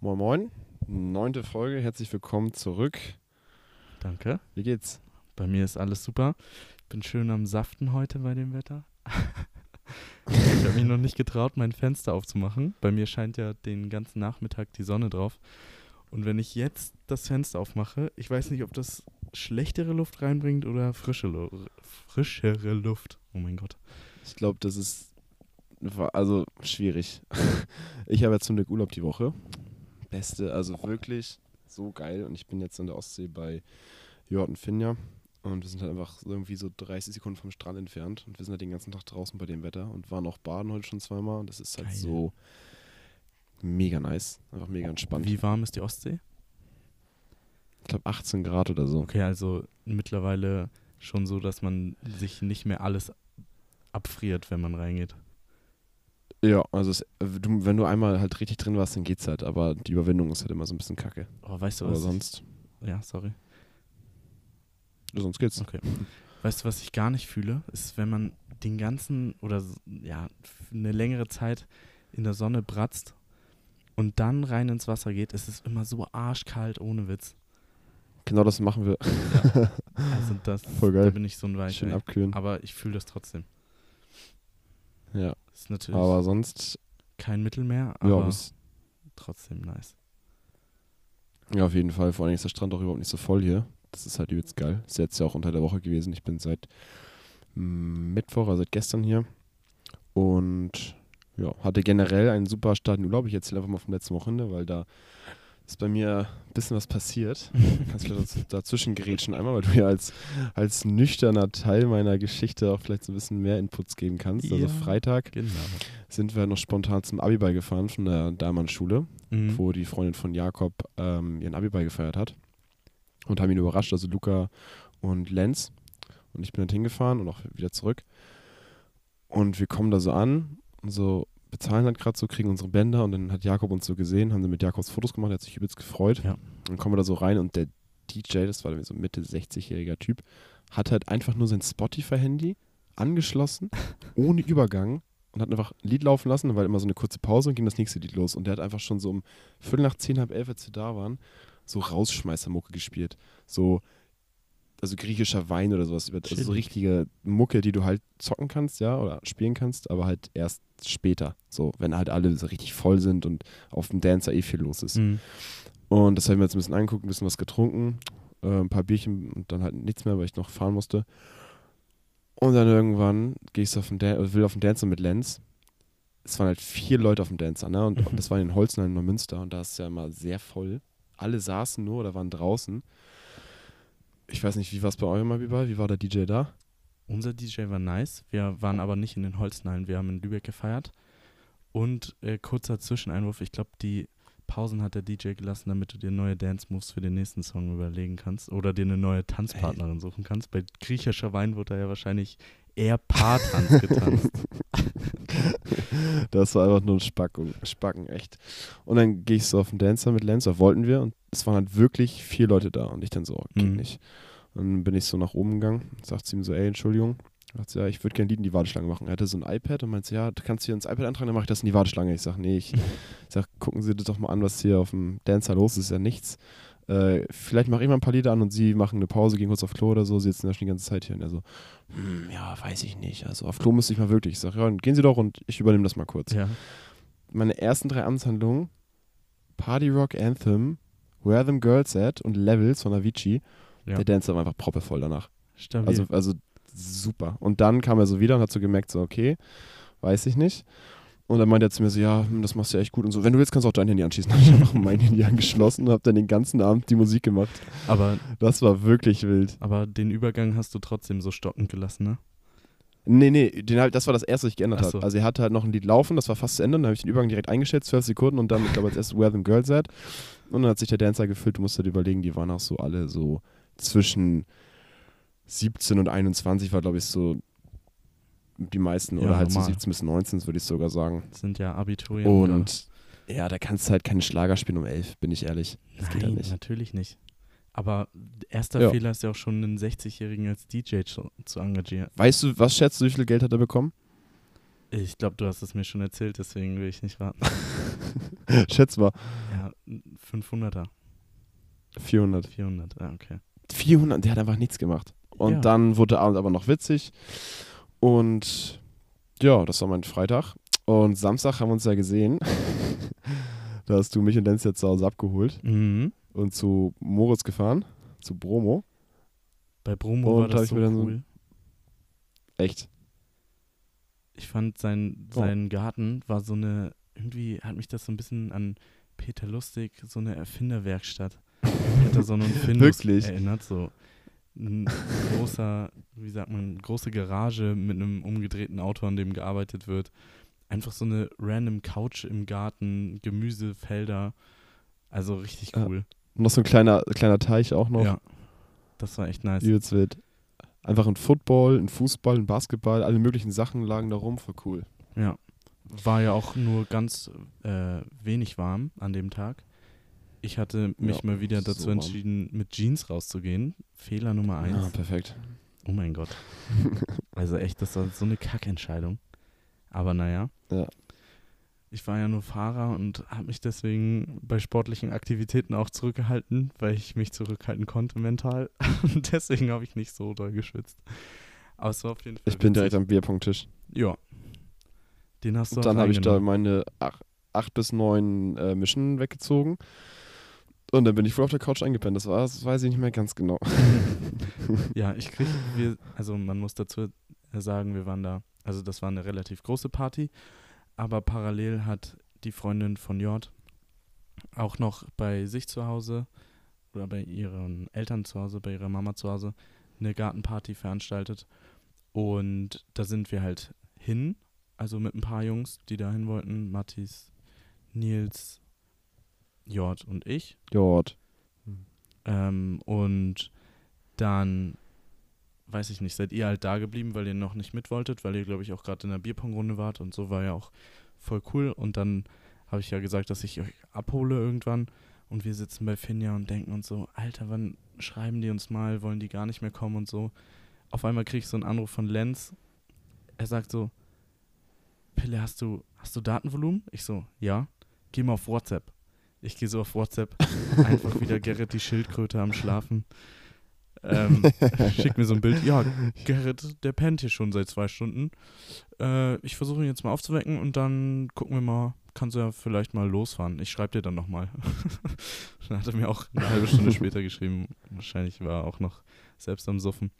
Moin Moin, neunte Folge, herzlich willkommen zurück. Danke. Wie geht's? Bei mir ist alles super. Bin schön am Saften heute bei dem Wetter. ich habe mich noch nicht getraut, mein Fenster aufzumachen. Bei mir scheint ja den ganzen Nachmittag die Sonne drauf. Und wenn ich jetzt das Fenster aufmache, ich weiß nicht, ob das schlechtere Luft reinbringt oder frische Lu frischere Luft. Oh mein Gott. Ich glaube, das ist also schwierig. Ich habe jetzt zum Glück Urlaub die Woche. Beste, also wirklich so geil. Und ich bin jetzt an der Ostsee bei Jordan Finja. Und wir sind halt einfach irgendwie so 30 Sekunden vom Strand entfernt. Und wir sind halt den ganzen Tag draußen bei dem Wetter und waren auch baden heute schon zweimal. Und das ist halt Geil. so mega nice. Einfach mega entspannt. Wie warm ist die Ostsee? Ich glaube 18 Grad oder so. Okay, also mittlerweile schon so, dass man sich nicht mehr alles abfriert, wenn man reingeht. Ja, also es, du, wenn du einmal halt richtig drin warst, dann geht's halt. Aber die Überwindung ist halt immer so ein bisschen kacke. Oh, weißt du Aber was? ich- sonst, Ja, sorry. sonst geht's. Okay. Weißt du, was ich gar nicht fühle? Ist, wenn man den ganzen oder ja, eine längere Zeit in der Sonne bratzt und dann rein ins Wasser geht, ist es immer so arschkalt ohne Witz. Genau das machen wir. Also das, Voll geil. da bin ich so ein Weicher. Schön abkühlen. Aber ich fühle das trotzdem. Ja, Ist natürlich aber sonst, kein Mittelmeer, ja, aber bis, trotzdem nice. ja, auf jeden Fall. Vor allem ist der Strand auch überhaupt nicht so voll hier. Das ist halt übelst geil. Ist jetzt ja auch unter der Woche gewesen. Ich bin seit mm, Mittwoch, also seit gestern hier. Und ja, hatte generell einen super Start in Urlaub. Ich erzähle einfach mal vom letzten Wochenende, weil da ist bei mir ein bisschen was passiert. Kannst du vielleicht dazwischen gerätschen einmal, weil du ja als, als nüchterner Teil meiner Geschichte auch vielleicht so ein bisschen mehr Inputs geben kannst. Also Ja. Freitag Genau. sind wir noch spontan zum Abiball gefahren von der Dahlmann-Schule, Mhm. wo die Freundin von Jakob ähm, ihren Abiball gefeiert hat. Und haben ihn überrascht, also Luca und Lenz. Und ich bin dann hingefahren und auch wieder zurück. Und wir kommen da so an und so bezahlen halt gerade so, kriegen unsere Bänder und dann hat Jakob uns so gesehen, haben sie mit Jakobs Fotos gemacht, der hat sich übelst gefreut. Ja. Dann kommen wir da so rein und der DJ, das war irgendwie so ein Mitte 60-jähriger Typ, hat halt einfach nur sein Spotify-Handy angeschlossen, ohne Übergang und hat einfach ein Lied laufen lassen, dann war immer so eine kurze Pause und ging das nächste Lied los. Und der hat einfach schon so um Viertel nach zehn, halb elf, als wir da waren, so Rausschmeißermucke gespielt. So, also griechischer Wein oder sowas. Also so richtige Mucke, die du halt zocken kannst, ja, oder spielen kannst, aber halt erst später. So, wenn halt alle so richtig voll sind und auf dem Dancer eh viel los ist. Mhm. Und das haben wir jetzt ein bisschen angeguckt, ein bisschen was getrunken, äh, ein paar Bierchen und dann halt nichts mehr, weil ich noch fahren musste. Und dann irgendwann gehe ich auf den Dan äh, will auf den Dancer mit Lenz. Es waren halt vier Leute auf dem Dancer, ne? Und Mhm. das war in Holzenheim in Neumünster und da ist es ja immer sehr voll. Alle saßen nur oder waren draußen. Ich weiß nicht, wie war es bei eurem Abiball? Wie war der DJ da? Unser DJ war nice. Wir waren aber nicht in den Holzenhallen. Wir haben in Lübeck gefeiert. Und äh, kurzer Zwischeneinwurf. Ich glaube, die Pausen hat der DJ gelassen, damit du dir neue Dance-Moves für den nächsten Song überlegen kannst. Oder dir eine neue Tanzpartnerin suchen kannst. Bei griechischer Wein wurde da ja wahrscheinlich eher Paartanz getanzt. Das war einfach nur ein Spackung, Spacken, echt. Und dann gehe ich so auf den Dancer mit Lenz, da wollten wir, und es waren halt wirklich vier Leute da. Und ich dann so, oh, geht Mhm. nicht. Und dann bin ich so nach oben gegangen, sagt sie ihm so, ey, Entschuldigung. Sagt sie, ja, ich würde gerne Lied in die Warteschlange machen. Er hatte so ein iPad und meinte, ja, du kannst hier ins iPad eintragen, dann mache ich das in die Warteschlange. Ich sage, nee, ich, ich sag, gucken Sie das doch mal an, was hier auf dem Dancer los ist, ist ja nichts. Äh, vielleicht mache ich mal ein paar Lieder an und sie machen eine Pause, gehen kurz auf Klo oder so, sie sitzen ja schon die ganze Zeit hier. Und er so, hm, ja, weiß ich nicht. Also auf Klo müsste ich mal wirklich. Ich sage, ja, dann gehen Sie doch und ich übernehme das mal kurz ja. meine ersten drei Amtshandlungen Party Rock Anthem, Where Them Girls At und Levels von Avicii. ja. Der Dancer war einfach proppevoll danach. Stabil. Also, also super. Und dann kam er so wieder und hat so gemerkt, so okay, weiß ich nicht. Und dann meinte er zu mir so, ja, hm, das machst du ja echt gut und so. Wenn du willst, kannst du auch dein Handy anschließen. Dann habe ich einfach mein Handy angeschlossen und habe dann den ganzen Abend die Musik gemacht. aber, Das war wirklich wild. aber den Übergang hast du trotzdem so stockend gelassen, ne? Nee, nee, den halt, das war das erste, was ich geändert habe. so. Also er hatte halt noch ein Lied laufen, das war fast zu Ende, dann habe ich den Übergang direkt eingestellt, 12 Sekunden und dann, ich glaube, als erstes Where Them Girls At. Und dann hat sich der Dancer gefüllt, du musst dir überlegen, die waren auch so alle so zwischen 17 und 21 war, glaube ich, so die meisten, Ja, oder halt so normal. 17 bis 19, würde ich sogar sagen. Das sind ja Abiturienten. Und ja, da kannst du halt keine Schlager spielen um 11, bin ich ehrlich. Das geht ja Nein, nicht. natürlich nicht. Aber erster Ja. Fehler ist ja auch schon, einen 60-Jährigen als DJ zu, zu engagieren. Weißt du, was schätzt du, wie viel Geld hat er bekommen? Ich glaube, du hast es mir schon erzählt, deswegen will ich nicht raten. Schätz mal. Ja, 500er, 400. 400, ah, okay. 400, der hat einfach nichts gemacht. Und Ja. dann wurde der Abend aber noch witzig. Und ja, das war mein Freitag. Und Samstag haben wir uns ja gesehen. da hast du mich und Lenz jetzt zu Hause abgeholt Mhm. und zu Moritz gefahren, zu Bromo. Bei Bromo war Und hab das so dann so- cool. Echt. Ich fand sein, Oh. sein Garten war so eine, irgendwie hat mich das so ein bisschen an Peter Lustig, so eine Erfinderwerkstatt. Hätte so einen Findus Wirklich? erinnert, so ein großer, wie sagt man, große Garage mit einem umgedrehten Auto, an dem gearbeitet wird. Einfach so eine random Couch im Garten, Gemüsefelder. Also richtig Ja. cool. Und noch so ein kleiner, kleiner Teich auch noch. Ja. Das war echt nice. Übelst wild. Einfach ein Football, ein Fußball, ein Basketball, alle möglichen Sachen lagen da rum, voll cool. Ja. War ja auch nur ganz äh, wenig warm an dem Tag. Ich hatte mich Ja, mal wieder so dazu warm. entschieden, mit Jeans rauszugehen. Fehler Nummer eins. Ah, perfekt. Oh mein Gott. Also echt, das war so eine Kackentscheidung. Aber naja. Ja. Ich war ja nur Fahrer und habe mich deswegen bei sportlichen Aktivitäten auch zurückgehalten, weil ich mich zurückhalten konnte mental. Und deswegen habe ich nicht so doll geschwitzt. Aber es war auf jeden Fall. Ich bin direkt am Bierpunkttisch. Ja. Den hast du Und dann habe ich da meine ach, acht bis neun äh, Mischen weggezogen. Und dann bin ich voll auf der Couch eingepennt. Das war, das weiß ich nicht mehr ganz genau. Ja, ich kriege, also man muss dazu sagen, wir waren da, also das war eine relativ große Party, aber parallel hat die Freundin von J auch noch bei sich zu Hause oder bei ihren Eltern zu Hause, bei ihrer Mama zu Hause, eine Gartenparty veranstaltet. Und da sind wir halt hin, also mit ein paar Jungs, die da hin wollten, Mathis, Nils, J und ich. Jord. Ähm, und dann, weiß ich nicht, seid ihr halt da geblieben, weil ihr noch nicht mit wolltet, weil ihr, glaube ich, auch gerade in der Bierpongrunde wart und so war ja auch voll cool. Und dann habe ich ja gesagt, dass ich euch abhole irgendwann. Und wir sitzen bei Finja und denken uns so, Alter, wann schreiben die uns mal, wollen die gar nicht mehr kommen und so. Auf einmal kriege ich so einen Anruf von Lenz. Er sagt so, Pille, hast du, hast du Datenvolumen? Ich so, ja. Geh mal auf WhatsApp. Ich gehe so auf WhatsApp, einfach wieder Gerrit die Schildkröte am Schlafen. Ähm, schick mir so ein Bild. Ja, Gerrit, der pennt hier schon seit zwei Stunden. Äh, ich versuche ihn jetzt mal aufzuwecken und dann gucken wir mal, kannst du ja vielleicht mal losfahren. Ich schreibe dir dann nochmal. dann hat er mir auch eine halbe Stunde später geschrieben. Wahrscheinlich war er auch noch selbst am Suffen.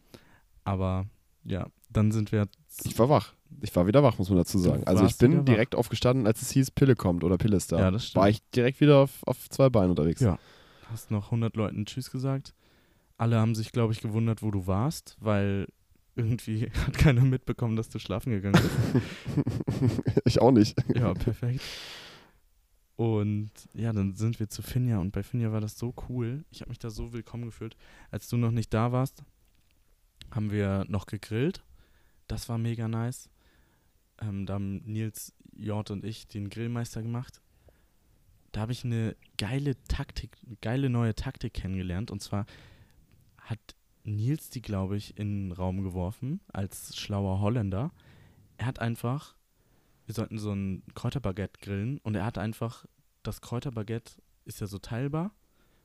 Aber ja, dann sind wir. Ich war wach. Ich war wieder wach, muss man dazu sagen. Also ich bin wach. direkt aufgestanden, als es hieß, Pille kommt oder Pille ist da. Ja, das stimmt. war ich direkt wieder auf, auf zwei Beinen unterwegs. Ja. Hast noch 100 Leuten Tschüss gesagt. Alle haben sich, glaube ich, gewundert, wo du warst, weil irgendwie hat keiner mitbekommen, dass du schlafen gegangen bist. ich auch nicht. Ja, perfekt. Und ja, dann sind wir zu Finja und bei Finja war das so cool. Ich habe mich da so willkommen gefühlt. Als du noch nicht da warst, haben wir noch gegrillt. Das war mega nice. Ähm, da haben Nils, Jort und ich den Grillmeister gemacht. Da habe ich eine geile Taktik, geile neue Taktik kennengelernt. Und zwar hat Nils die, glaube ich, in den Raum geworfen als schlauer Holländer. Er hat einfach wir sollten so ein Kräuterbaguette grillen und er hat einfach, das Kräuterbaguette ist ja so teilbar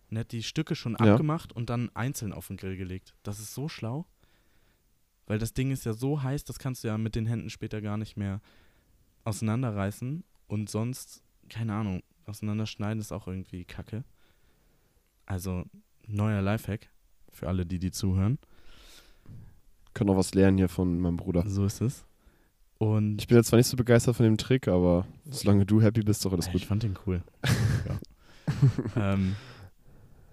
und er hat die Stücke schon Ja. abgemacht und dann einzeln auf den Grill gelegt. Das ist so schlau, weil das Ding ist ja so heiß, das kannst du ja mit den Händen später gar nicht mehr auseinanderreißen und sonst, keine Ahnung, auseinanderschneiden ist auch irgendwie kacke. Also, neuer Lifehack für alle, die die zuhören. Können auch was lernen hier von meinem Bruder. So ist es. Und Ich bin jetzt zwar nicht so begeistert von dem Trick, aber solange du happy bist, doch alles Ja, gut. Ich fand den cool. ja. ähm,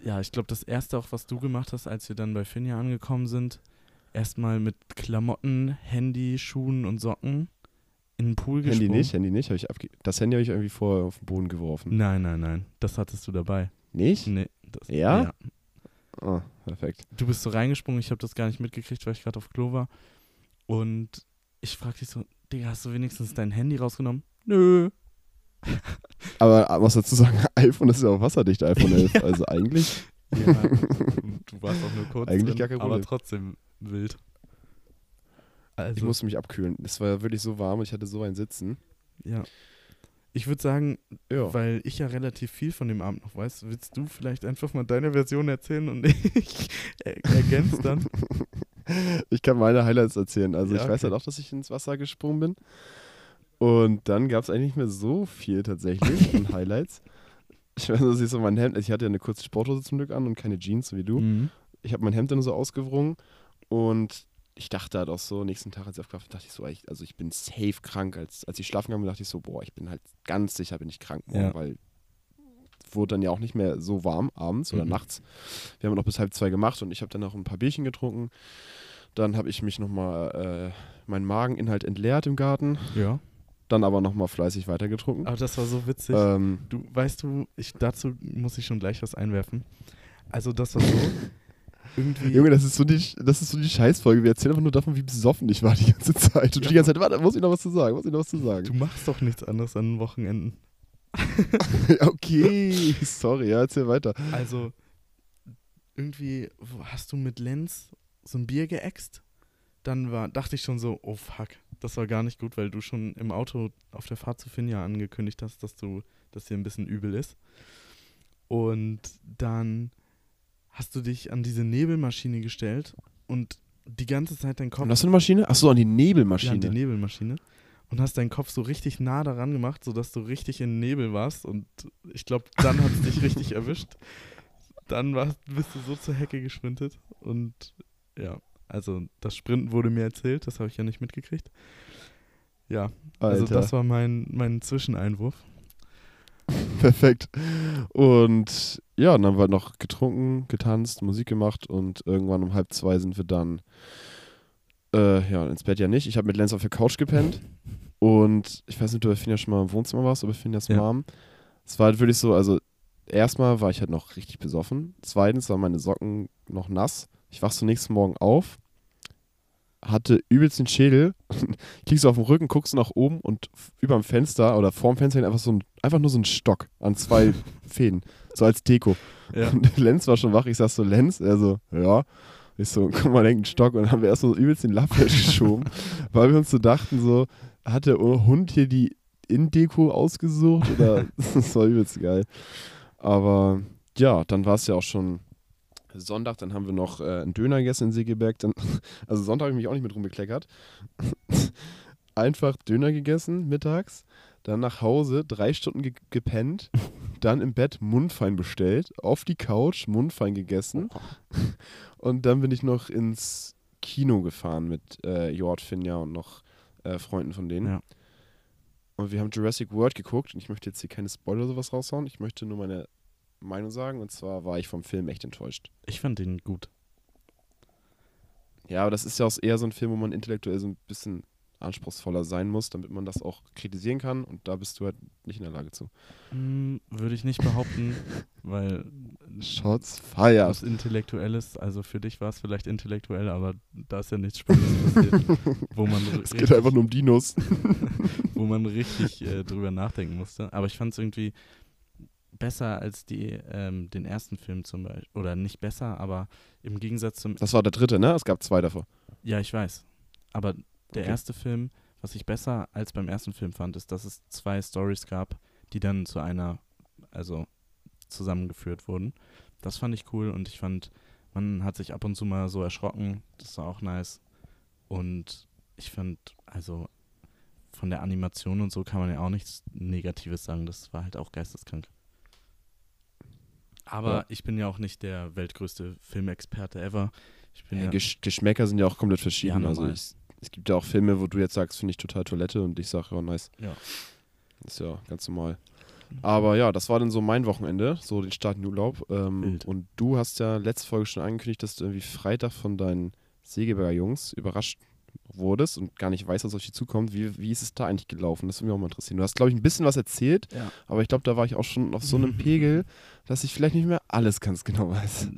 ja, ich glaube, das erste auch, was du gemacht hast, als wir dann bei Finja angekommen sind, erstmal mit Klamotten, Handy, Schuhen und Socken in den Pool Handy gesprungen. nicht, Handy nicht. Hab ich abge das Handy habe ich irgendwie vorher auf den Boden geworfen. Nein, nein, nein. Das hattest du dabei. Nicht? Nee, das, Ja? Ah, perfekt. Du bist so reingesprungen, ich habe das gar nicht mitgekriegt, weil ich gerade auf Klo war. Und ich frag dich so, Digga, hast du wenigstens dein Handy rausgenommen? Nö. Aber äh, was dazu sagen, iPhone ist ja auch wasserdicht, iPhone 11. Ja. Also eigentlich, Ja, du warst auch nur kurz Eigentlich drin, gar kein aber Problem. trotzdem wild. Also, ich musste mich abkühlen. Es war ja wirklich so warm und ich hatte so ein Sitzen. ja. Ich würde sagen, Ja. weil ich ja relativ viel von dem Abend noch weiß, willst du vielleicht einfach mal deine Version erzählen und ich er ergänze dann? Ich kann meine Highlights erzählen. Also Ja, ich weiß okay. halt auch, dass ich ins Wasser gesprungen bin. Und dann gab es eigentlich nicht mehr so viel tatsächlich an Highlights. Ich weiß, dass ich so mein Hemd, ich hatte ja eine kurze Sporthose zum Glück an und keine Jeans, so wie du. Mhm. Ich habe mein Hemd dann so ausgewrungen und ich dachte halt auch so, nächsten Tag, als ich aufgewacht bin, dachte ich so, echt, also ich bin safe krank. Als, als ich schlafen gegangen bin, dachte ich so, boah, ich bin halt ganz sicher, bin ich krank morgen, Ja. weil es wurde dann ja auch nicht mehr so warm abends oder Mhm. nachts. Wir haben noch bis halb zwei gemacht und ich habe dann noch ein paar Bierchen getrunken. Dann habe ich mich nochmal, äh, meinen Mageninhalt entleert im Garten, Ja. dann aber nochmal fleißig weitergetrunken. Aber das war so witzig. Ähm, Du, weißt du, ich, dazu muss ich schon gleich was einwerfen. Also das war so, irgendwie, Junge, das ist so die, das ist so die Scheißfolge. Wir erzählen einfach nur davon, wie besoffen ich war die ganze Zeit. Und du die ganze Zeit, warte, muss ich noch was zu sagen? Muss ich noch was zu sagen? du machst doch nichts anderes an den Wochenenden. okay, sorry, ja, erzähl weiter. Also, irgendwie hast du mit Lenz so ein Bier geäxt. Dann war, dachte ich schon so, oh fuck, das war gar nicht gut, weil du schon im Auto auf der Fahrt zu Finja angekündigt hast, dass du, dass dir ein bisschen übel ist. Und dann hast du dich an diese Nebelmaschine gestellt und die ganze Zeit dein Kopf Und was für eine Maschine? Achso, an die ja, Nebelmaschine. an die Nebelmaschine und hast deinen Kopf so richtig nah daran gemacht, sodass du richtig in Nebel warst und ich glaube, dann hat es dich richtig erwischt. Dann warst, bist du so zur Hecke gesprintet und ja, also das Sprinten wurde mir erzählt, das habe ich ja nicht mitgekriegt. Ja, also Alter, das war mein, mein Zwischeneinwurf. perfekt. Und ja, dann haben wir halt noch getrunken, getanzt, Musik gemacht und irgendwann um halb zwei sind wir dann, äh, ja, ins Bett ja nicht. Ich habe mit Lenz auf der Couch gepennt und ich weiß nicht, ob du Finja schon mal im Wohnzimmer warst, aber Finjas Ja. Mom. Es war halt wirklich so, also erstmal war ich halt noch richtig besoffen. Zweitens waren meine Socken noch nass. Ich wach so nächsten Morgen auf, hatte übelst den Schädel, liegst so auf dem Rücken, guckst nach oben und f- überm Fenster oder vorm Fenster einfach so ein, einfach nur so ein Stock an zwei Fäden, so als Deko. Ja. Und Lenz war schon wach, ich sag so, Lenz, er so, ja. Ich so, guck mal, da hängt ein Stock und dann haben wir erst so übelst den Lappfisch geschoben, weil wir uns so dachten, so, hat der Hund hier die Innendeko ausgesucht oder das war übelst geil. Aber ja, dann war es ja auch schon Sonntag, dann haben wir noch äh, einen Döner gegessen in Segeberg. Dann, also Sonntag habe ich mich auch nicht mit rumbekleckert. Einfach Döner gegessen mittags, dann nach Hause, drei Stunden ge gepennt, dann im Bett Mundfein bestellt, auf die Couch Mundfein gegessen und dann bin ich noch ins Kino gefahren mit äh, Jord, Finja und noch äh, Freunden von denen. Ja. Und wir haben Jurassic World geguckt und ich möchte jetzt hier keine Spoiler oder sowas raushauen. Ich möchte nur meine Meinung sagen und zwar war ich vom Film echt enttäuscht. Ich fand den gut. Ja, aber das ist ja auch eher so ein Film, wo man intellektuell so ein bisschen anspruchsvoller sein muss, damit man das auch kritisieren kann und da bist du halt nicht in der Lage zu. Hm, Würde ich nicht behaupten, weil Shots feiert. was Intellektuelles, also für dich war es vielleicht intellektuell, aber da ist ja nichts Spannendes passiert, wo man Es geht einfach nur um Dinos. wo man richtig äh, drüber nachdenken musste. Aber ich fand es irgendwie besser als die, ähm, den ersten Film zum Beispiel. Oder nicht besser, aber im Gegensatz zum. Das war der dritte, ne? Es gab zwei davor. Ja, ich weiß. Aber der Okay. erste Film, was ich besser als beim ersten Film fand, ist, dass es zwei Stories gab, die dann zu einer, also zusammengeführt wurden. Das fand ich cool und ich fand, man hat sich ab und zu mal so erschrocken. Das war auch nice. Und ich fand, also von der Animation und so kann man ja auch nichts Negatives sagen. Das war halt auch geisteskrank. Aber Ja. ich bin ja auch nicht der weltgrößte Filmexperte ever. Ich bin Ja, ja, Gesch Geschmäcker sind ja auch komplett verschieden. Also ich, es gibt ja auch Filme, wo du jetzt sagst, finde ich total Toilette und ich sage, ja, nice. Ja. Ist ja ganz normal. Aber ja, das war dann so mein Wochenende, so den Start in den Urlaub. Ähm, und du hast ja letzte Folge schon angekündigt, dass du irgendwie Freitag von deinen Segeberger Jungs überrascht wurdest und gar nicht weißt, was auf dich zukommt. Wie, wie ist es da eigentlich gelaufen? Das würde mich auch mal interessieren. Du hast, glaube ich, ein bisschen was erzählt, Ja. aber ich glaube, da war ich auch schon auf so einem Pegel, dass ich vielleicht nicht mehr alles ganz genau weiß.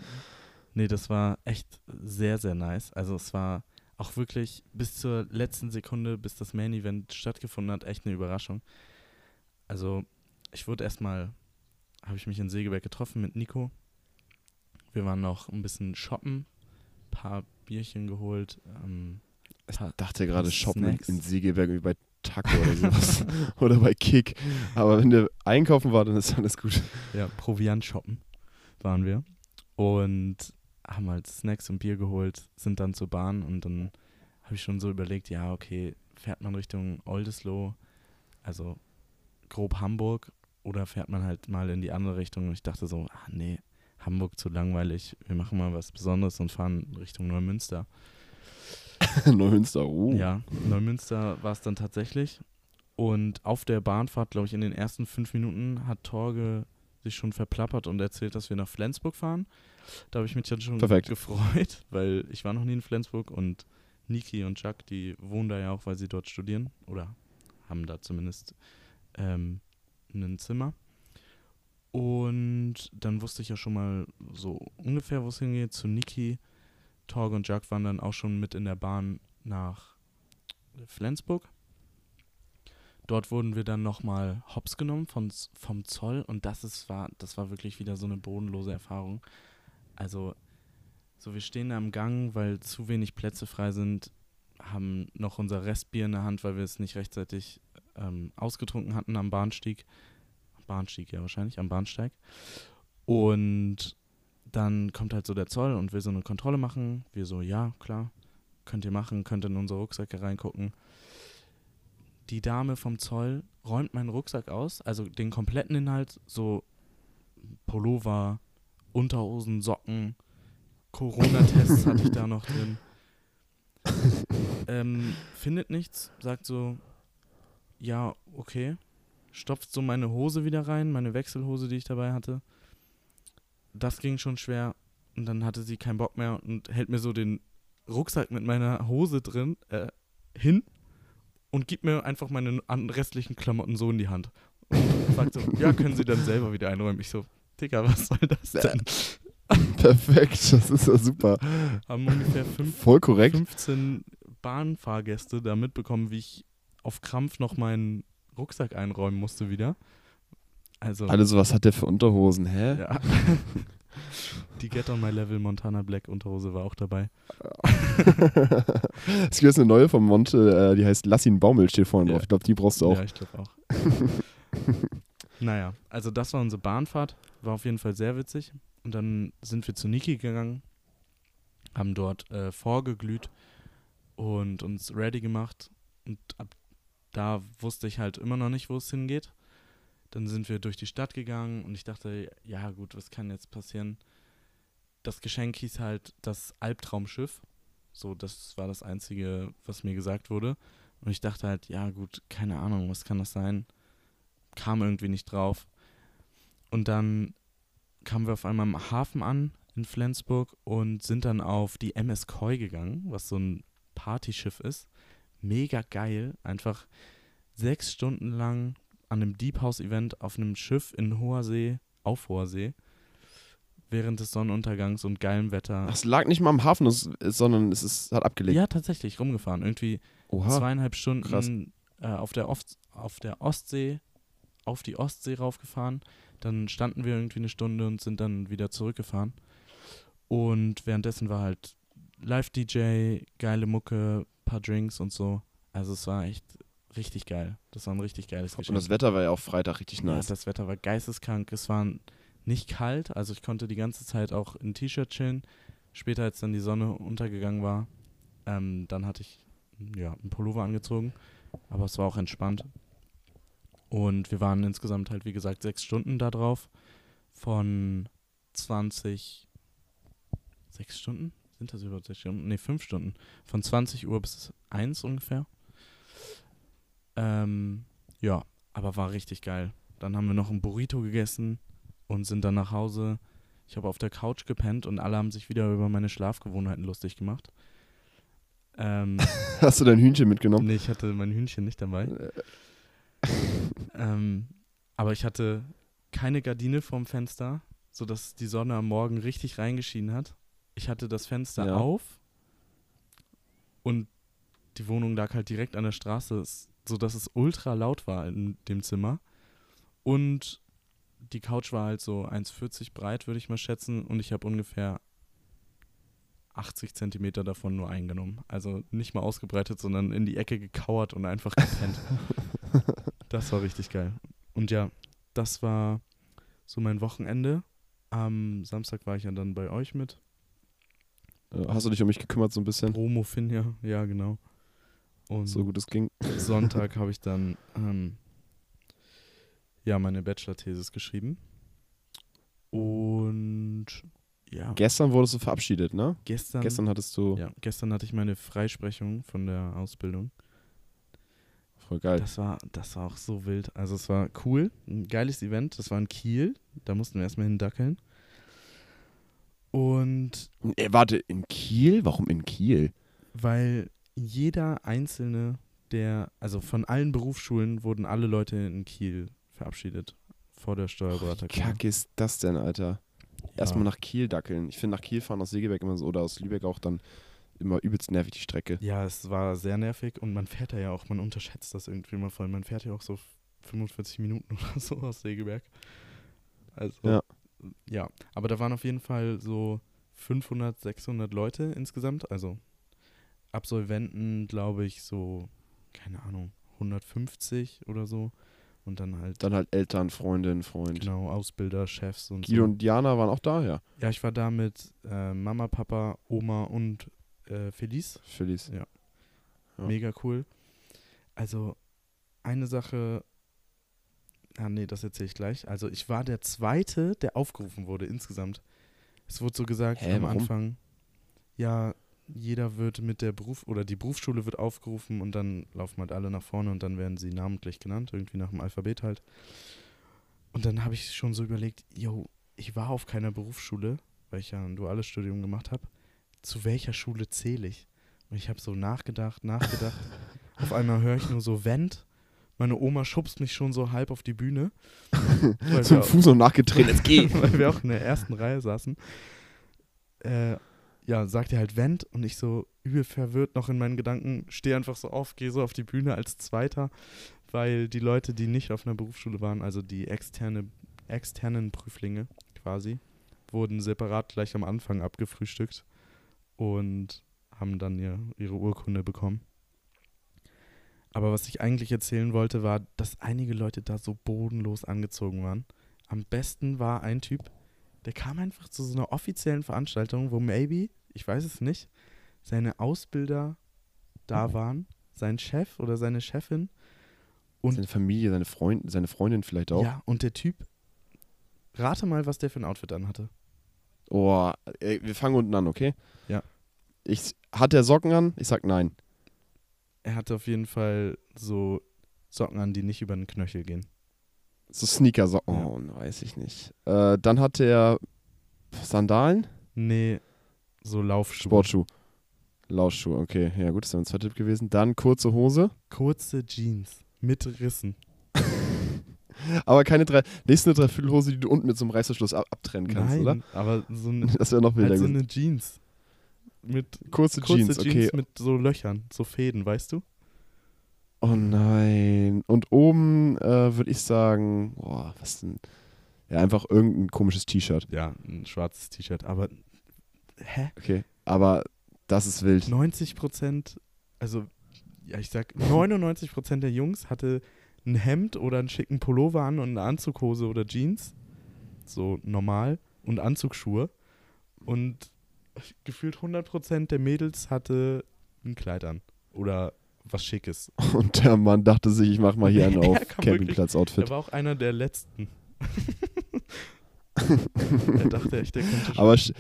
Nee, das war echt sehr, sehr nice. Also es war auch wirklich bis zur letzten Sekunde, bis das Main Event stattgefunden hat, echt eine Überraschung. Also ich wurde erstmal, habe ich mich in Segeberg getroffen mit Nico. Wir waren noch ein bisschen shoppen, paar Bierchen geholt. Ähm, Ich dachte gerade, shoppen in, Segeberg irgendwie bei Taco oder sowas. oder bei Kick. Aber wenn der einkaufen war, dann ist alles gut. Ja, Proviant shoppen waren wir. Und haben halt Snacks und Bier geholt, sind dann zur Bahn und dann habe ich schon so überlegt, ja, okay, fährt man Richtung Oldesloe, also grob Hamburg, oder fährt man halt mal in die andere Richtung? Und ich dachte so, ah nee, Hamburg zu langweilig, wir machen mal was Besonderes und fahren Richtung Neumünster. Neumünster, oh. Ja, Neumünster war es dann tatsächlich. Und auf der Bahnfahrt, glaube ich, in den ersten fünf Minuten hat Torge sich schon verplappert und erzählt, dass wir nach Flensburg fahren. Da habe ich mich dann schon Perfekt. gefreut, weil ich war noch nie in Flensburg und Niki und Jack, die wohnen da ja auch, weil sie dort studieren oder haben da zumindest ähm, ein Zimmer. Und dann wusste ich ja schon mal so ungefähr, wo es hingeht. Zu Niki, Torg und Jack waren dann auch schon mit in der Bahn nach Flensburg. Dort wurden wir dann nochmal hops genommen von, vom Zoll und das ist, war, das war wirklich wieder so eine bodenlose Erfahrung. Also, so wir stehen da im Gang, weil zu wenig Plätze frei sind, haben noch unser Restbier in der Hand, weil wir es nicht rechtzeitig ähm, ausgetrunken hatten am Bahnstieg. Bahnstieg, ja wahrscheinlich, am Bahnsteig. Und dann kommt halt so der Zoll und will so eine Kontrolle machen. Wir so, ja, klar, könnt ihr machen, könnt in unsere Rucksäcke reingucken. Die Dame vom Zoll räumt meinen Rucksack aus, also den kompletten Inhalt, so Pullover, Unterhosen, Socken, Corona-Tests hatte ich da noch drin. Ähm, findet nichts, sagt so, ja, okay. Stopft so meine Hose wieder rein, meine Wechselhose, die ich dabei hatte. Das ging schon schwer. Und dann hatte sie keinen Bock mehr und hält mir so den Rucksack mit meiner Hose drin äh, hin und gibt mir einfach meine restlichen Klamotten so in die Hand. Und fragt so, ja, können Sie dann selber wieder einräumen? Ich so, Digga, was soll das denn? Perfekt, das ist ja super. Haben ungefähr fünf, Voll korrekt. 15 Bahnfahrgäste da mitbekommen, wie ich auf Krampf noch meinen Rucksack einräumen musste wieder. Also, Alles, was hat der für Unterhosen, hä? ja. Die Get on My Level Montana Black Unterhose war auch dabei. es gibt jetzt eine neue von Monte, äh, die heißt Lass ihn Baumel, steht vorne Ja. drauf. Ich glaube, die brauchst du auch. Ja, ich glaube auch. naja, also das war unsere Bahnfahrt. War auf jeden Fall sehr witzig. Und dann sind wir zu Niki gegangen, haben dort äh, vorgeglüht und uns ready gemacht. Und ab da wusste ich halt immer noch nicht, wo es hingeht. Dann sind wir durch die Stadt gegangen und ich dachte, ja gut, was kann jetzt passieren? Das Geschenk hieß halt das Albtraumschiff. So, das war das Einzige, was mir gesagt wurde. Und ich dachte halt, ja gut, keine Ahnung, was kann das sein? Kam irgendwie nicht drauf. Und dann kamen wir auf einmal am Hafen an in Flensburg und sind dann auf die MS Koi gegangen, was so ein Partyschiff ist. Mega geil. Einfach sechs Stunden lang an einem Deep House Event auf einem Schiff in hoher See, auf hoher See, während des Sonnenuntergangs und geilem Wetter. Ach, Es lag nicht mal am Hafen, es, es, sondern es ist, hat abgelegt. ja, tatsächlich rumgefahren. Irgendwie Oha. zweieinhalb Stunden äh, auf, der Ost, auf der Ostsee, auf die Ostsee raufgefahren. Dann standen wir irgendwie eine Stunde und sind dann wieder zurückgefahren. Und währenddessen war halt Live-DJ, geile Mucke, paar Drinks und so. Also es war echt richtig geil. Das war ein richtig geiles Und Geschenk. das Wetter war ja auch Freitag richtig Ja, nice. das Wetter war geisteskrank. Es war nicht kalt, also ich konnte die ganze Zeit auch in T-Shirt chillen. Später, als dann die Sonne untergegangen war, ähm, dann hatte ich ja, einen Pullover angezogen, aber es war auch entspannt. Und wir waren insgesamt halt, wie gesagt, sechs Stunden da drauf. Von 20. Sechs Stunden? Sind das überhaupt sechs Stunden? Ne, fünf Stunden. Von 20 Uhr bis 1 ungefähr. Ähm, ja, aber war richtig geil. Dann haben wir noch ein Burrito gegessen und sind dann nach Hause. Ich habe auf der Couch gepennt und alle haben sich wieder über meine Schlafgewohnheiten lustig gemacht. Ähm, Hast du dein Hühnchen mitgenommen? nee, ich hatte mein Hühnchen nicht dabei. Äh, Ähm, aber ich hatte keine Gardine vorm Fenster, sodass die Sonne am Morgen richtig reingeschienen hat. Ich hatte das Fenster Ja. auf und die Wohnung lag halt direkt an der Straße, s- sodass es ultra laut war in dem Zimmer. Und die Couch war halt so 1,40 breit, würde ich mal schätzen. Und ich habe ungefähr 80 Zentimeter davon nur eingenommen. Also nicht mal ausgebreitet, sondern in die Ecke gekauert und einfach gepennt. das war richtig geil. Und ja, das war so mein Wochenende. Am Samstag war ich ja dann bei euch mit. Äh, Hast du dich um mich gekümmert so ein bisschen? Promo Finja, ja genau. Und So gut es ging. Sonntag habe ich dann ähm, ja meine Bachelor-Thesis geschrieben. Und ja, Gestern wurdest du verabschiedet, ne? gestern, Gestern hattest du. ja, gestern hatte ich meine Freisprechung von der Ausbildung. Voll geil. Das war, das war auch so wild. Also es war cool, ein geiles Event. Das war in Kiel. Da mussten wir erstmal hindackeln. Und Äh, warte, in Kiel? Warum in Kiel? weil jeder einzelne der, also von allen Berufsschulen wurden alle Leute in Kiel verabschiedet vor der Wie Steuerberaterkammer. kack ist das denn, Alter? Erstmal nach Kiel dackeln. Ich finde nach Kiel fahren aus Segeberg immer so oder aus Lübeck auch dann immer übelst nervig die Strecke. Ja, es war sehr nervig und man fährt da ja auch, man unterschätzt das irgendwie mal voll. Man fährt ja auch so 45 Minuten oder so aus Segeberg. Also, Ja. ja. Aber da waren auf jeden Fall so 500, 600 Leute insgesamt. Also Absolventen, glaube ich, so, keine Ahnung, 150 oder so. Und dann halt, Dann halt Eltern, Freundin, Freund. genau, Ausbilder, Chefs und Guido so. und Diana waren auch da, ja. Ja, ich war da mit äh, Mama, Papa, Oma und äh, Felice. Felice. Ja. Ja. Mega cool. Also, eine Sache. Ah, nee, das erzähle ich gleich. Also, ich war der Zweite, der aufgerufen wurde insgesamt. Es wurde so gesagt Hä, am warum? Anfang, ja, jeder wird mit der Beruf oder die Berufsschule wird aufgerufen und dann laufen halt alle nach vorne und dann werden sie namentlich genannt, irgendwie nach dem Alphabet halt. Und dann habe ich schon so überlegt, yo, ich war auf keiner Berufsschule, weil ich ja ein duales Studium gemacht habe. Zu welcher Schule zähle ich? Und ich habe so nachgedacht, nachgedacht. auf einmal höre ich nur so Vent. Meine Oma schubst mich schon so halb auf die Bühne. Zum Fuß noch nachgedreht, jetzt geh! weil wir auch in der ersten Reihe saßen. Äh, ja, sagt er halt Vent und ich so übel verwirrt noch in meinen Gedanken, stehe einfach so auf, gehe so auf die Bühne als Zweiter, weil die Leute, die nicht auf einer Berufsschule waren, also die externe, externen Prüflinge quasi, wurden separat gleich am Anfang abgefrühstückt und haben dann ihr, ihre Urkunde bekommen. Aber was ich eigentlich erzählen wollte, war, dass einige Leute da so bodenlos angezogen waren. Am besten war ein Typ, der kam einfach zu so einer offiziellen Veranstaltung, wo maybe, ich weiß es nicht, seine Ausbilder da waren, sein Chef oder seine Chefin. Und- seine Familie, seine, Freund, seine Freundin vielleicht auch. Ja, und der Typ, rate mal, was der für ein Outfit anhatte. Oh, ey, wir fangen unten an, okay? Ja. Ich, hat der Socken an? Ich sag nein. Er hatte auf jeden Fall so Socken an, die nicht über den Knöchel gehen. So Sneaker-Socken. Ja. Oh, weiß ich nicht. Äh, dann hat er Sandalen? Nee, so Laufschuhe. Sportschuh. Lausschuhe, okay. Ja, gut, das wäre mein zweiter Tipp gewesen. Dann kurze Hose. Kurze Jeans mit Rissen. Aber keine drei, so eine Dreiviertelhose, die du unten mit so einem Reißverschluss ab, abtrennen kannst, Nein, oder? aber so eine, Das wäre noch wilder halt so eine Jeans. Mit Kurze, kurze Jeans, Jeans, okay. mit so Löchern, so Fäden, weißt du? Oh nein. Und oben äh, würde ich sagen, boah, was denn? Ja, einfach irgendein komisches T-Shirt. Ja, ein schwarzes T-Shirt. Aber, hä? Okay. Aber das ist wild. 90 Prozent, also, ja, ich sag, 99 Prozent der Jungs hatte ein Hemd oder einen schicken Pullover an und eine Anzughose oder Jeans. So normal. Und Anzugsschuhe. Und gefühlt 100 Prozent der Mädels hatte ein Kleid an. Oder was Schickes. Und der Mann dachte sich, ich mach mal hier einen auf Campingplatz-Outfit. Er war auch einer der letzten. er dachte echt, der könnte schon. Aber ich,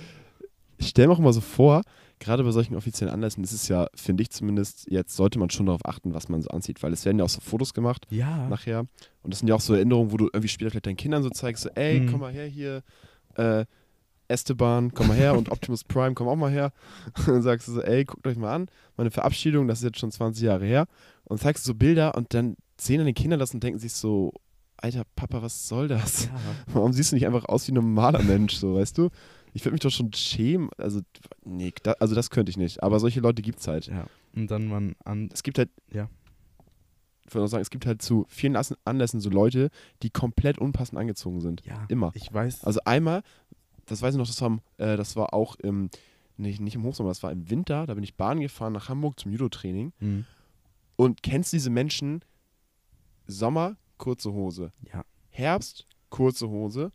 ich stelle mir auch immer so vor, gerade bei solchen offiziellen Anlässen ist es ja, finde ich zumindest, jetzt sollte man schon darauf achten, was man so anzieht, weil es werden ja auch so Fotos gemacht ja, nachher und das sind ja auch so Erinnerungen, wo du irgendwie später vielleicht deinen Kindern so zeigst, so, ey, Mhm. komm mal her hier, äh, Esteban, komm mal her und Optimus Prime, komm auch mal her. Und dann sagst du so, ey, guckt euch mal an, meine Verabschiedung, das ist jetzt schon 20 Jahre her. Und zeigst du so Bilder und dann sehen dann die Kinder das und denken sich so, alter Papa, was soll das? ja. Warum siehst du nicht einfach aus wie ein normaler Mensch, so, weißt du? Ich würde mich doch schon schämen. Also, nee, da, also das könnte ich nicht. Aber solche Leute gibt es halt. ja. Und dann man an. Es gibt halt, Ja. ich würde auch sagen, es gibt halt zu vielen Anlässen so Leute, die komplett unpassend angezogen sind. Ja, Immer. ich weiß. Also einmal, das weiß ich noch, das war, am- äh, das war auch im nicht, nicht im Hochsommer, das war im Winter, da bin ich Bahn gefahren nach Hamburg zum Judo-Training. Mhm. Und kennst du diese Menschen, Sommer, kurze Hose, Ja. Herbst, kurze Hose,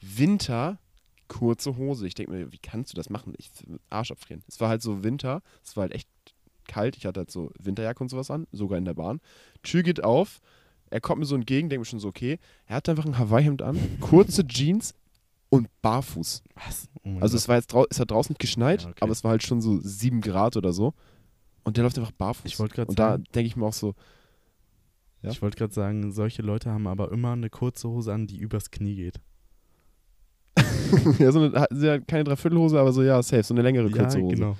Winter, kurze Hose. Ich denke mir, wie kannst du das machen? Ich Arsch abfrieren. Es war halt so Winter, es war halt echt kalt. Ich hatte halt so Winterjacke und sowas an, sogar in der Bahn. Tür geht auf, er kommt mir so entgegen, denke mir schon so, okay. Er hat einfach ein Hawaii-Hemd an, kurze Jeans und barfuß. Was? Oh Also Gott. es war jetzt drau es hat draußen nicht geschneit, Ja, okay. aber es war halt schon so sieben Grad oder so. Und der läuft einfach barfuß. Ich wollte gerade und da sagen, denke ich mir auch so, ja. ich wollte gerade sagen, solche Leute haben aber immer eine kurze Hose an, die übers Knie geht. ja, so eine, ja, keine Dreiviertelhose, aber so, ja, safe, so eine längere, kurze Hose. genau.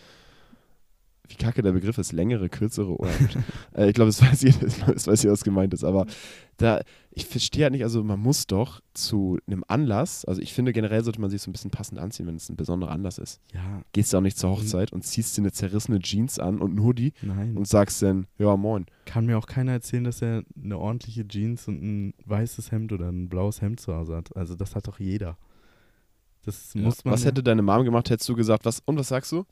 Wie kacke der Begriff ist, längere, kürzere oder äh, Ich glaube, das weiß jeder, weiß jeder, was gemeint ist. Aber da, ich verstehe halt nicht, also man muss doch zu einem Anlass, also ich finde generell sollte man sich so ein bisschen passend anziehen, wenn es ein besonderer Anlass ist. Ja, Gehst du auch nicht zur. Hochzeit und ziehst dir eine zerrissene Jeans an und ein Hoodie nein. und sagst dann, ja, moin. Kann mir auch keiner erzählen, dass er eine ordentliche Jeans und ein weißes Hemd oder ein blaues Hemd zu Hause hat. Also das hat doch jeder. Das muss man. was ja- hätte deine Mom gemacht, hättest du gesagt, was, und was sagst du?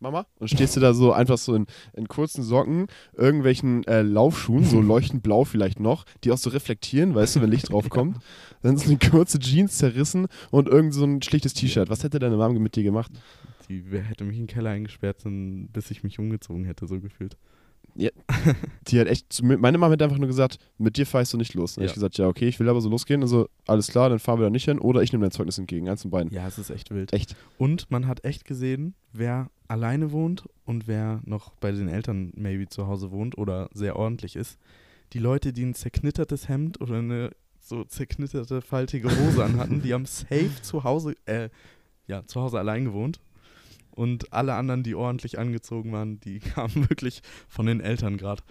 Mama? Und stehst du da so einfach so in, in kurzen Socken, irgendwelchen äh, Laufschuhen, so leuchtend blau vielleicht noch, die auch so reflektieren, weißt du, wenn Licht drauf kommt. Dann so eine kurze Jeans zerrissen und irgend so ein schlichtes T-Shirt. Was hätte deine Mom mit dir gemacht? Die hätte mich in den Keller eingesperrt, bis ich mich umgezogen hätte, so gefühlt. Die hat echt, meine Mama hat einfach nur gesagt, mit dir fahr ich so nicht los. Hab Ja. ich gesagt, ja, okay, ich will aber so losgehen. Also, alles klar, dann fahren wir da nicht hin. Oder ich nehme dein Zeugnis entgegen, eins von beiden. Ja, es ist echt wild. Echt. Und man hat echt gesehen, wer alleine wohnt und wer noch bei den Eltern maybe zu Hause wohnt oder sehr ordentlich ist. Die Leute, die ein zerknittertes Hemd oder eine so zerknitterte, faltige Hose anhatten, die haben safe zu Hause, äh, ja, zu Hause allein gewohnt. Und alle anderen, die ordentlich angezogen waren, die kamen wirklich von den Eltern gerade.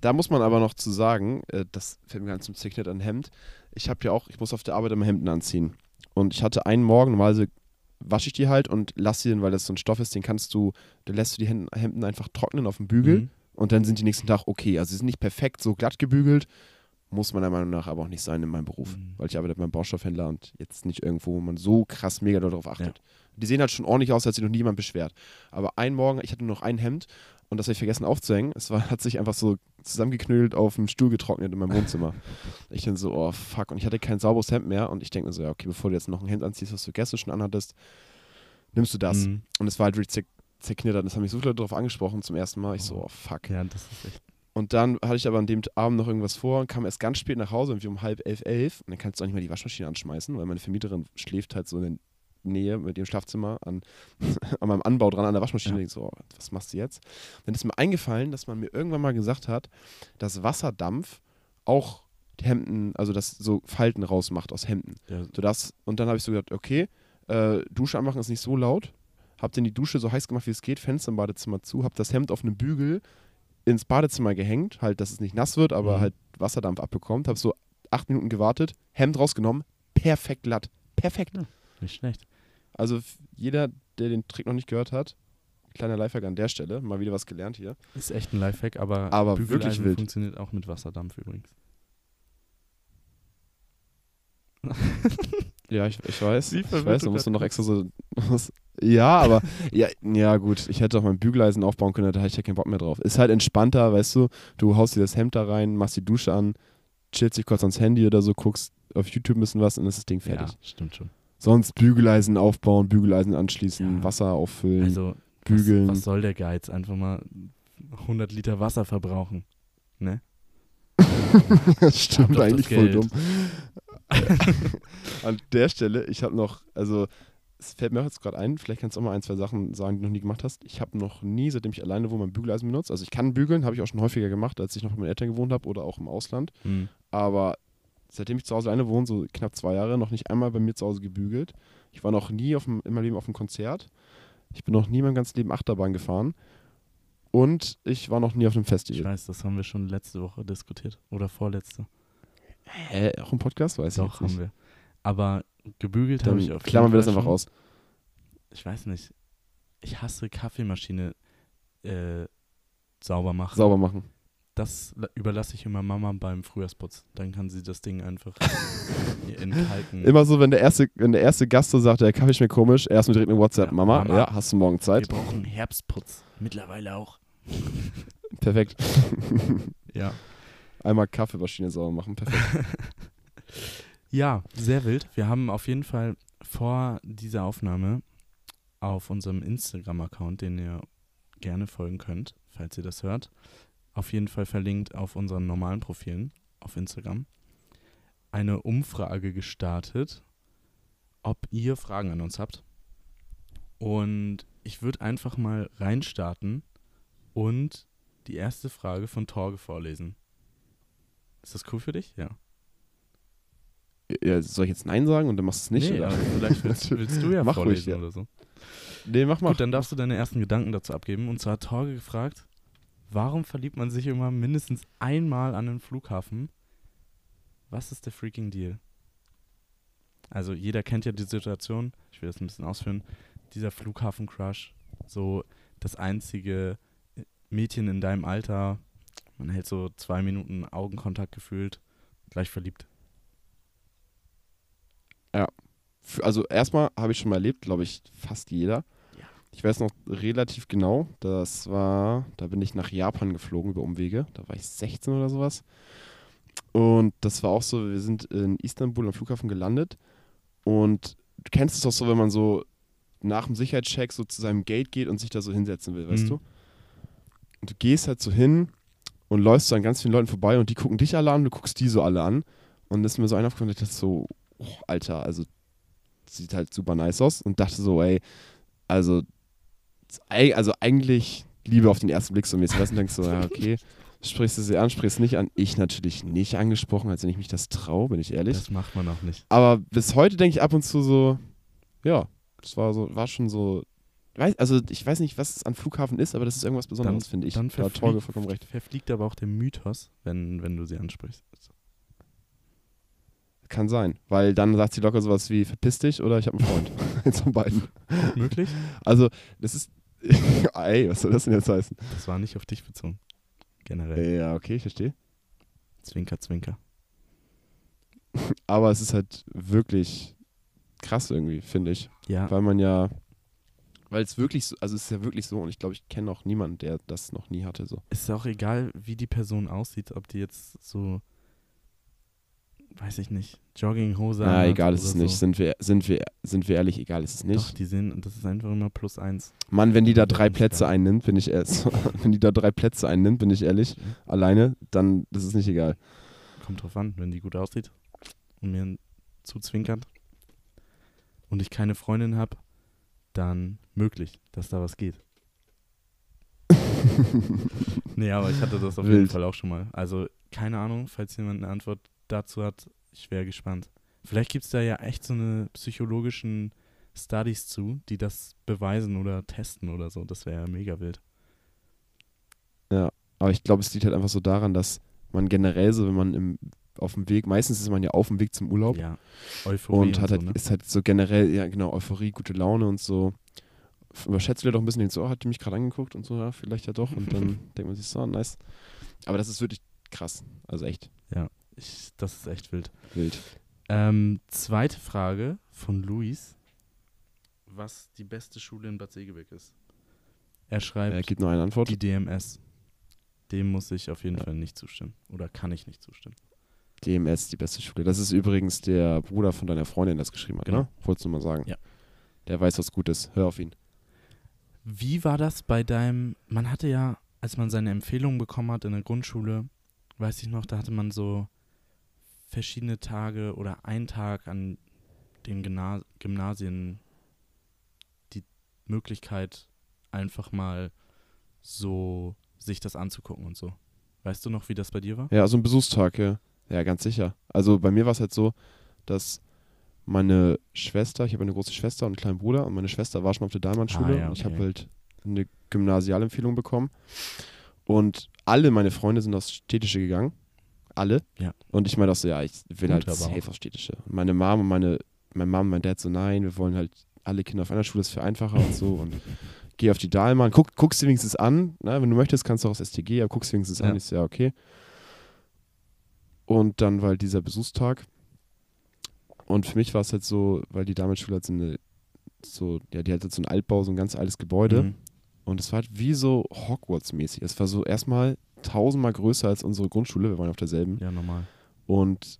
Da muss man aber noch zu sagen, äh, das fällt mir ganz zum Signet an Hemd. Ich habe ja auch, ich muss auf der Arbeit immer Hemden anziehen. Und ich hatte einen Morgen, normalerweise wasche ich die halt und lasse sie dann, weil das so ein Stoff ist, den kannst du, da lässt du die Hemden, einfach trocknen auf dem Bügel Mhm. und dann sind die nächsten Tag okay. Also sie sind nicht perfekt so glatt gebügelt, muss meiner Meinung nach aber auch nicht sein in meinem Beruf. Mhm. Weil ich arbeite beim Baustoffhändler und jetzt nicht irgendwo, wo man so krass mega darauf achtet. Die sehen halt schon ordentlich aus, als sich noch niemand beschwert. Aber einen Morgen, ich hatte nur noch ein Hemd und das habe ich vergessen aufzuhängen. Es war, hat sich einfach so zusammengeknüllt auf dem Stuhl getrocknet in meinem Wohnzimmer. ich dann so, oh fuck. Und ich hatte kein sauberes Hemd mehr und ich denke mir so, ja, okay, bevor du jetzt noch ein Hemd anziehst, was du gestern schon anhattest, nimmst du das. Mhm. Und es war halt wirklich zer zerknittert. Das haben mich so viele darauf angesprochen zum ersten Mal. Ich so, oh fuck. Ja, das ist echt. Und dann hatte ich aber an dem Abend noch irgendwas vor und kam erst ganz spät nach Hause, irgendwie um halb elf, elf. Und dann kannst du auch nicht mehr die Waschmaschine anschmeißen, weil meine Vermieterin schläft halt so in der Nähe mit ihrem Schlafzimmer an, an meinem Anbau dran an der Waschmaschine. Ja. Ich so, oh, was machst du jetzt? Dann ist mir eingefallen, dass man mir irgendwann mal gesagt hat, dass Wasserdampf auch Hemden, also das so Falten rausmacht aus Hemden. Ja, So das, und dann habe ich so gedacht, okay, äh, Dusche anmachen ist nicht so laut. Hab dann die Dusche so heiß gemacht, wie es geht, Fenster im Badezimmer zu, hab das Hemd auf einem Bügel ins Badezimmer gehängt, halt, dass es nicht nass wird, aber Mhm. halt Wasserdampf abbekommt. Hab so acht Minuten gewartet, Hemd rausgenommen, perfekt glatt. Perfekt. nicht schlecht. Also jeder, der den Trick noch nicht gehört hat, kleiner Lifehack an der Stelle, mal wieder was gelernt hier. Ist echt ein Lifehack, aber, Aber wirklich Bügeleisen wild. funktioniert auch mit Wasserdampf übrigens. Ja, ich, ich weiß. Ich weiß, da musst du noch extra so. ja, aber ja, ja, gut. Ich hätte auch mein Bügeleisen aufbauen können, da hätte ich ja keinen Bock mehr drauf. Ist halt entspannter, weißt du. Du haust dir das Hemd da rein, machst die Dusche an, chillst dich kurz ans Handy oder so, guckst auf YouTube ein bisschen was und dann ist das Ding fertig. Ja, stimmt schon. Sonst Bügeleisen aufbauen, Bügeleisen anschließen, Ja. Wasser auffüllen, Also, bügeln. Was, was soll der Geiz? Einfach mal 100 Liter Wasser verbrauchen. Ne? das stimmt doch das eigentlich voll dumm. An der Stelle, ich habe noch, also es fällt mir auch jetzt gerade ein, vielleicht kannst du auch mal ein, zwei Sachen sagen, die du noch nie gemacht hast. Ich habe noch nie, seitdem ich alleine wohne, mein Bügeleisen benutzt. Also ich kann bügeln, habe ich auch schon häufiger gemacht, als ich noch mit meinen Eltern gewohnt habe oder auch im Ausland. Hm. Aber seitdem ich zu Hause alleine wohne, so knapp zwei Jahre, noch nicht einmal bei mir zu Hause gebügelt. Ich war noch nie auf dem, in meinem Leben auf einem Konzert. Ich bin noch nie mein ganzes Leben Achterbahn gefahren. Und ich war noch nie auf einem Ich Festival. weiß, das haben wir schon letzte Woche diskutiert. Oder vorletzte. Hä, auch im Podcast? Weiß ich Doch, jetzt nicht. haben wir. Aber gebügelt habe ich auf klammern wir das einfach schon. aus. Ich weiß nicht. Ich hasse Kaffeemaschine äh, sauber machen. Sauber machen. Das la- überlasse ich immer Mama beim Frühjahrsputz. Dann kann sie das Ding einfach in kalten. Immer so, wenn der erste, wenn der erste Gast so sagt, der Kaffee schmeckt komisch, erstmal direkt eine WhatsApp. Ja, Mama, Mama. ja, hast du morgen Wir Zeit? brauchen Herbstputz. Mittlerweile auch. Perfekt. Ja. Einmal Kaffeemaschine sauber machen. Perfekt. Ja, sehr wild. Wir haben auf jeden Fall vor dieser Aufnahme auf unserem Instagram-Account, den ihr gerne folgen könnt, falls ihr das hört, auf jeden Fall verlinkt auf unseren normalen Profilen auf Instagram, eine Umfrage gestartet, ob ihr Fragen an uns habt. Und ich würde einfach mal reinstarten und die erste Frage von Torge vorlesen. Ist das cool für dich? Ja. ja, soll ich jetzt Nein sagen und dann machst du es nicht? nee, oder? aber vielleicht willst, willst du ja Mach ruhig, vorlesen ja. oder so. Nee, mach mal. Gut, dann darfst du deine ersten Gedanken dazu abgeben. Und zwar hat Torge gefragt, warum verliebt man sich immer mindestens einmal an einen Flughafen? Was ist der freaking Deal? Also jeder kennt ja die Situation, ich will das ein bisschen ausführen, dieser Flughafen-Crush, so das einzige Mädchen in deinem Alter, man hält so zwei Minuten Augenkontakt gefühlt, gleich verliebt. F- Also erstmal habe ich schon mal erlebt, glaube ich, fast jeder. Ich weiß noch relativ genau, das war, da bin ich nach Japan geflogen über Umwege. Da war ich 16 oder sowas. Und das war auch so, wir sind in Istanbul am Flughafen gelandet. Und du kennst es doch so, wenn man so nach dem Sicherheitscheck so zu seinem Gate geht und sich da so hinsetzen will, weißt Mhm. du? Und du gehst halt so hin und läufst so an ganz vielen Leuten vorbei und die gucken dich alle an, du guckst die so alle an. Und das ist mir so einer aufgefallen, ich dachte so, oh, Alter, also sieht halt super nice aus und dachte so, ey, also, also eigentlich Liebe auf den ersten Blick so mäßig. Weißt du, denkst so, ja, okay, sprichst du sie an, sprichst nicht an. Ich natürlich nicht angesprochen, als wenn ich mich das traue, bin ich ehrlich. Das macht man auch nicht. Aber bis heute denke ich ab und zu so, ja, das war so, war schon so. Weiß, also ich weiß nicht, was es an Flughafen ist, aber das ist irgendwas Besonderes, finde ich. Dann da verfliegt, vollkommen recht. verfliegt aber auch der Mythos, wenn, wenn du sie ansprichst. Kann sein. Weil dann sagt sie locker sowas wie, verpiss dich oder ich habe einen Freund. Von beiden. Möglich? Also, das ist. Ey, was soll das denn jetzt heißen? Das war nicht auf dich bezogen. Generell. Ja, okay, ich verstehe. Zwinker, zwinker. Aber es ist halt wirklich krass irgendwie, finde ich. Ja, Weil man ja. Weil es wirklich so, also es ist ja wirklich so und ich glaube, ich kenne auch niemanden, der das noch nie hatte. So. ist auch egal, wie die Person aussieht, ob die jetzt so, weiß ich nicht, Jogginghose Na, egal ist es nicht. So. Sind wir, sind, wir, sind wir ehrlich, egal ist es nicht. Doch, die sehen, das ist einfach immer plus eins. Mann, wenn die da drei Plätze einnimmt, bin ich ehrlich, wenn die da drei Plätze einnimmt, bin ich ehrlich, alleine, dann das ist nicht egal. Kommt drauf an, wenn die gut aussieht und mir zuzwinkert und ich keine Freundin habe, dann möglich, dass da was geht. nee, aber ich hatte das auf jeden Wild. Fall auch schon mal. Also, keine Ahnung, falls jemand eine Antwort dazu hat, ich wäre gespannt. Vielleicht gibt es da ja echt so eine psychologischen Studies zu, die das beweisen oder testen oder so. Das wäre ja mega wild. Aber ich glaube, es liegt halt einfach so daran, dass man generell so, wenn man im, auf dem Weg, meistens ist man ja auf dem Weg zum Urlaub Ja, Euphorie und hat so, halt, ne? ist halt so generell, ja genau, Euphorie, gute Laune und so. Überschätzt wieder doch ein bisschen, denkt so, oh, hat die mich gerade angeguckt und so, ja, vielleicht ja doch. Und dann denkt man sich so, nice. Aber das ist wirklich krass. Also echt Ich, das ist echt wild. wild. Ähm, zweite Frage von Luis. Was die beste Schule in Bad Segeberg ist. Er schreibt Er gibt nur eine Antwort. die DMS. Dem muss ich auf jeden Fall nicht zustimmen. Oder kann ich nicht zustimmen. DMS, die beste Schule. Das ist übrigens der Bruder von deiner Freundin, der das geschrieben hat, Genau. ne? Wolltest du mal sagen. Ja. Der weiß, was gut ist. Hör auf ihn. Wie war das bei deinem. Man hatte ja, als man seine Empfehlungen bekommen hat in der Grundschule, weiß ich noch, da hatte man so verschiedene Tage oder einen Tag an den Gymna Gymnasien die Möglichkeit, einfach mal so sich das anzugucken und so. Weißt du noch, wie das bei dir war? Ja, so ein Besuchstag, ja. Ja, ganz sicher. Also bei mir war es halt so, dass meine Schwester, ich habe eine große Schwester und einen kleinen Bruder und meine Schwester war schon auf der Dahlmann-Schule Ah, ja, und ich okay. habe halt eine Gymnasialempfehlung bekommen. Und alle meine Freunde sind aufs Städtische gegangen. Alle. Ja. Und ich meine auch so, ja, ich will Gut, halt safe auch. aufs Städtische. Und meine Mom und meine, meine Mom und mein Dad so, nein, wir wollen halt alle Kinder auf einer Schule, ist für einfacher und so. Und geh auf die Dahlmann, guck, guckst dir wenigstens an. Ne? Wenn du möchtest, kannst du auch das STG, aber guckst dir wenigstens Ja. an. Ich so, ja, okay. Und dann war halt dieser Besuchstag. Und für mich war es halt so, weil die Damenschule hat so eine, so, ja, die hat jetzt so ein Altbau, so ein ganz altes Gebäude. Mhm. Und es war halt wie so Hogwarts-mäßig. Es war so erstmal tausendmal größer als unsere Grundschule. Wir waren auf derselben. Ja, normal. Und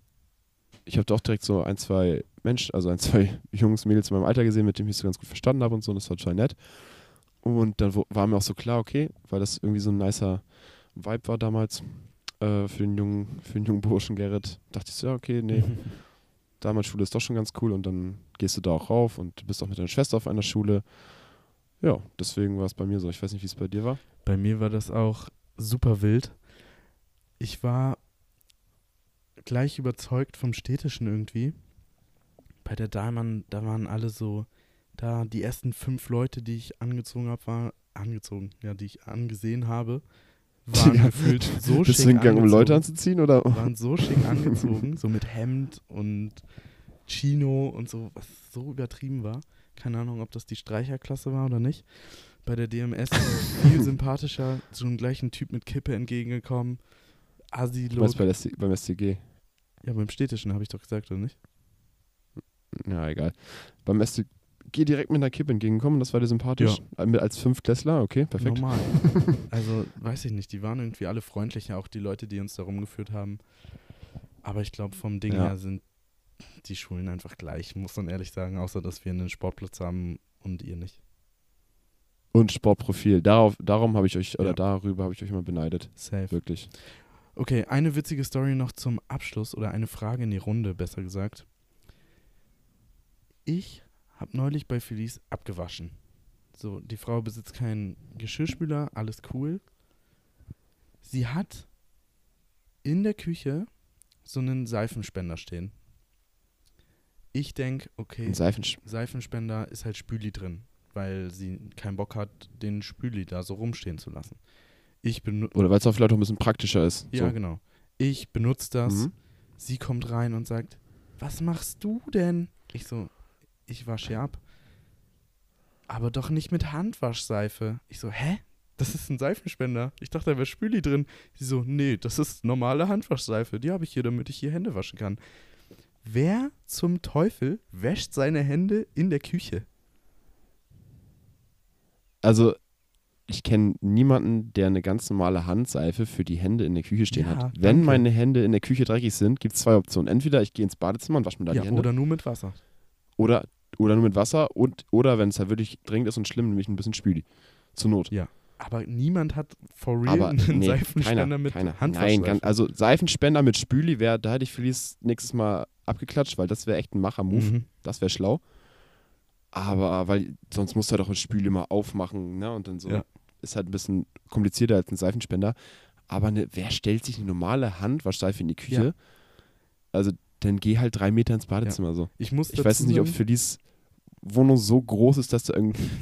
ich habe doch direkt so ein, zwei Menschen, also ein, zwei Jungs, Mädels in meinem Alter gesehen, mit denen ich so ganz gut verstanden habe und so. Und das war total nett. Und dann war mir auch so klar, okay, weil das irgendwie so ein nicer Vibe war damals äh, für, den jungen, für den jungen Burschen Gerrit. Dachte ich so, ja, okay, nee, damals Schule ist doch schon ganz cool. Und dann gehst du da auch rauf und du bist auch mit deiner Schwester auf einer Schule. Ja, deswegen war es bei mir so. Ich weiß nicht, wie es bei dir war. Bei mir war das auch super wild. Ich war gleich überzeugt vom Städtischen irgendwie. Bei der Dahlmann, da waren alle so, da die ersten fünf Leute, die ich angezogen habe, waren angezogen, ja, die ich angesehen habe, waren Ja. gefühlt so Bist schick hingegangen, um Leute anzuziehen? Oder? waren so schick angezogen, so mit Hemd und Chino und so, was so übertrieben war. Keine Ahnung, ob das die Streicherklasse war oder nicht. Bei der DMS viel sympathischer, so einem gleichen Typ mit Kippe entgegengekommen. Du Asilo. meinst bei der, ST beim STG? Ja, beim Städtischen habe ich doch gesagt, oder nicht? Ja, egal. Beim STG direkt mit einer Kippe entgegenkommen, das war dir sympathisch. Äh, Mit, als Fünftklässler, okay, perfekt. Normal. also, weiß ich nicht, die waren irgendwie alle freundlicher, auch die Leute, die uns da rumgeführt haben. Aber ich glaube, vom Ding Ja. her sind die Schulen einfach gleich, muss man ehrlich sagen, außer dass wir einen Sportplatz haben und ihr nicht. Und Sportprofil. Darauf, darum habe ich euch, oder Ja. darüber habe ich euch immer beneidet. Safe. Wirklich. Okay, eine witzige Story noch zum Abschluss oder eine Frage in die Runde, besser gesagt. Ich habe neulich bei Felice abgewaschen. So, die Frau besitzt keinen Geschirrspüler, alles cool. Sie hat in der Küche so einen Seifenspender stehen. Ich denke, okay, Ein Seifensch Seifenspender ist halt Spüli drin, weil sie keinen Bock hat, den Spüli da so rumstehen zu lassen. Ich benutze Oder weil es auch vielleicht auch ein bisschen praktischer ist. ja, so. genau. Ich benutze das. Mhm. Sie kommt rein und sagt, was machst du denn? Ich so, ich wasche hier ab. Aber doch nicht mit Handwaschseife. Ich so, hä? Das ist ein Seifenspender. Ich dachte, da wäre Spüli drin. Sie so, nee, das ist normale Handwaschseife. Die habe ich hier, damit ich hier Hände waschen kann. Wer zum Teufel wäscht seine Hände in der Küche? Also, ich kenne niemanden, der eine ganz normale Handseife für die Hände in der Küche stehen Ja, hat. Wenn danke. meine Hände in der Küche dreckig sind, gibt es zwei Optionen. Entweder ich gehe ins Badezimmer und wasche mir da Ja, die Hände. oder nur mit Wasser. Oder, oder nur mit Wasser. Und, oder wenn es halt wirklich dringend ist und schlimm, nehme ich ein bisschen Spüli. Zur Not. Aber niemand hat for real Aber einen nee, Seifenspender keiner, mit keiner. Nein, ganz, also Seifenspender mit Spüli wäre, da hätte ich Felice nächstes Mal abgeklatscht, weil das wäre echt ein Macher-Move. Mhm. Das wäre schlau. Aber weil sonst musst du halt auch das Spül immer aufmachen, ne? Und dann so. Ja. Ist halt ein bisschen komplizierter als ein Seifenspender. Aber ne, wer stellt sich eine normale Handwaschseife in die Küche? Ja. Also dann geh halt drei Meter ins Badezimmer so. Ich muss Ich weiß nicht, ob sagen- Felice Wohnung so groß ist, dass,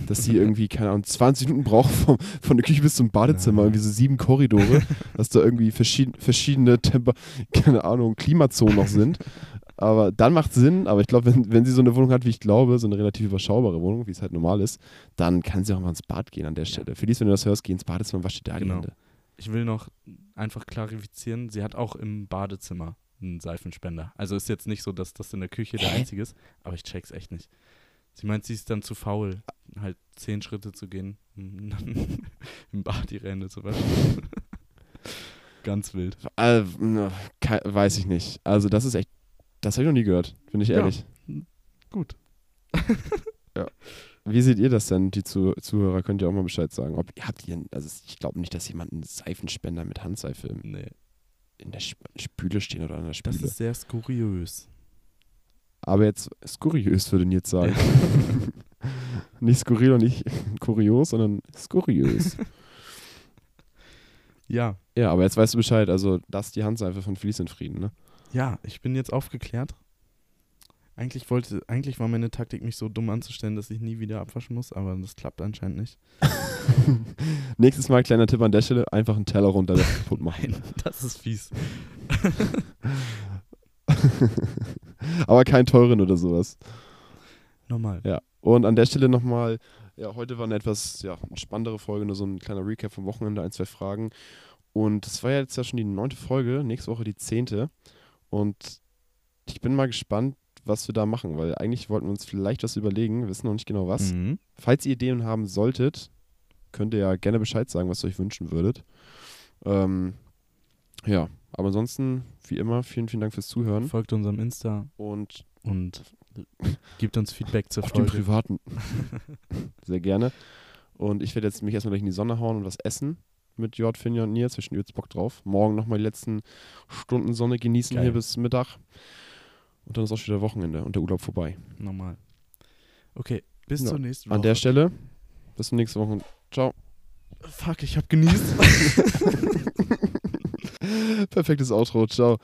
dass sie irgendwie, keine Ahnung, 20 Minuten braucht vom, von der Küche bis zum Badezimmer, irgendwie so sieben Korridore, dass da irgendwie verschieden, verschiedene Temper, keine Ahnung, Klimazonen noch sind. Aber dann macht Sinn, aber ich glaube, wenn, wenn sie so eine Wohnung hat, wie ich glaube, so eine relativ überschaubare Wohnung, wie es halt normal ist, dann kann sie auch mal ins Bad gehen an der Stelle. Felice, wenn du das hörst, geh ins Badezimmer und wasch dir da die Genau. Hände. Ich will noch einfach klarifizieren, sie hat auch im Badezimmer einen Seifenspender. Also ist jetzt nicht so, dass das in der Küche der Hä? einzige ist, aber ich check's echt nicht. Sie meint, sie ist dann zu faul, halt zehn Schritte zu gehen, um im Bad ihre Hände zu waschen. Ganz wild. Äh, weiß ich nicht. Also das ist echt, das habe ich noch nie gehört, bin ich Ja. ehrlich. Gut. Wie seht ihr das denn, die Zu Zuhörer? Könnt ihr auch mal Bescheid sagen. Ob, habt ihr, also ich glaube nicht, dass jemand einen Seifenspender mit Handseife im- Nee, in der Sp Spüle stehen oder an der das Spüle. ist sehr skuriös. Aber jetzt skuriös, würde ich jetzt sagen. nicht skurril und nicht kurios, sondern skuriös. Ja, ja, aber jetzt weißt du Bescheid. Also, lass die Handseife von Felice in Frieden, ne? Ja, ich bin jetzt aufgeklärt. Eigentlich wollte, eigentlich war meine Taktik, mich so dumm anzustellen, dass ich nie wieder abwaschen muss, aber das klappt anscheinend nicht. Nächstes Mal, kleiner Tipp an der Stelle, einfach einen Teller runter kaputt machen. Nein, das ist fies. aber keinen teuren oder sowas. Normal. Ja. Und an der Stelle nochmal, Ja, heute war eine etwas ja, spannendere Folge, nur so ein kleiner Recap vom Wochenende, ein, zwei Fragen. Und es war ja jetzt ja schon die neunte Folge, nächste Woche die zehnte. Und ich bin mal gespannt, was wir da machen, weil eigentlich wollten wir uns vielleicht was überlegen, wissen noch nicht genau was. Mhm. Falls ihr Ideen haben solltet, könnt ihr ja gerne Bescheid sagen, was ihr euch wünschen würdet. Ähm, ja, aber ansonsten, wie immer, vielen, vielen Dank fürs Zuhören. Folgt unserem Insta Und und gibt uns Feedback zur auf dem Folge. Privaten. Sehr gerne. Und ich werde jetzt mich erstmal gleich in die Sonne hauen und was essen mit Jord, Finja und Nils. Zwischen übelst Bock drauf. Morgen nochmal die letzten Stunden Sonne genießen Geil. hier bis Mittag. Und dann ist auch schon wieder Wochenende und der Urlaub vorbei. Normal. Okay, bis Ja, zur nächsten Woche. An der Stelle, bis zum nächsten Woche. Ciao. Fuck, ich hab genießt. Perfektes Outro. Ciao.